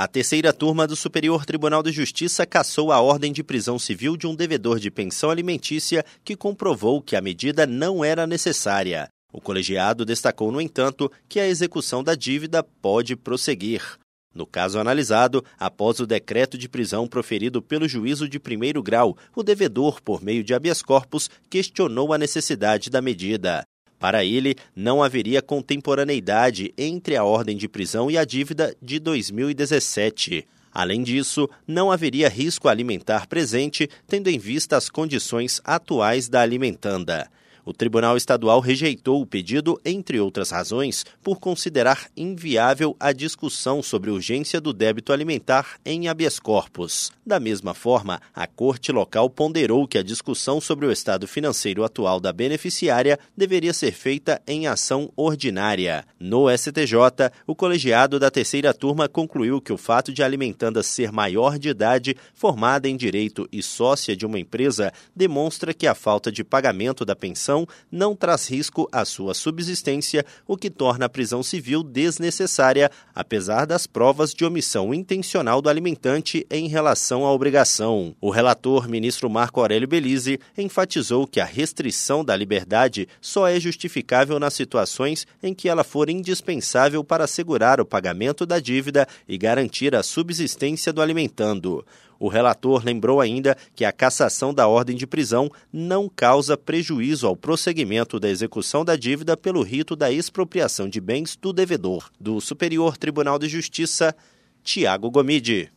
A terceira turma do Superior Tribunal de Justiça cassou a ordem de prisão civil de um devedor de pensão alimentícia que comprovou que a medida não era necessária. O colegiado destacou, no entanto, que a execução da dívida pode prosseguir. No caso analisado, após o decreto de prisão proferido pelo juízo de primeiro grau, o devedor, por meio de habeas corpus, questionou a necessidade da medida. Para ele, não haveria contemporaneidade entre a ordem de prisão e a dívida de 2017. Além disso, não haveria risco alimentar presente, tendo em vista as condições atuais da alimentanda. O Tribunal Estadual rejeitou o pedido, entre outras razões, por considerar inviável a discussão sobre urgência do débito alimentar em habeas corpus. Da mesma forma, a Corte Local ponderou que a discussão sobre o estado financeiro atual da beneficiária deveria ser feita em ação ordinária. No STJ, o colegiado da terceira turma concluiu que o fato de a alimentanda ser maior de idade, formada em direito e sócia de uma empresa, demonstra que a falta de pagamento da pensão não traz risco à sua subsistência, o que torna a prisão civil desnecessária, apesar das provas de omissão intencional do alimentante em relação à obrigação. O relator, ministro Marco Aurélio Belize, enfatizou que a restrição da liberdade só é justificável nas situações em que ela for indispensável para assegurar o pagamento da dívida e garantir a subsistência do alimentando. O relator lembrou ainda que a cassação da ordem de prisão não causa prejuízo ao prosseguimento da execução da dívida pelo rito da expropriação de bens do devedor. Do Superior Tribunal de Justiça, Tiago Gomide.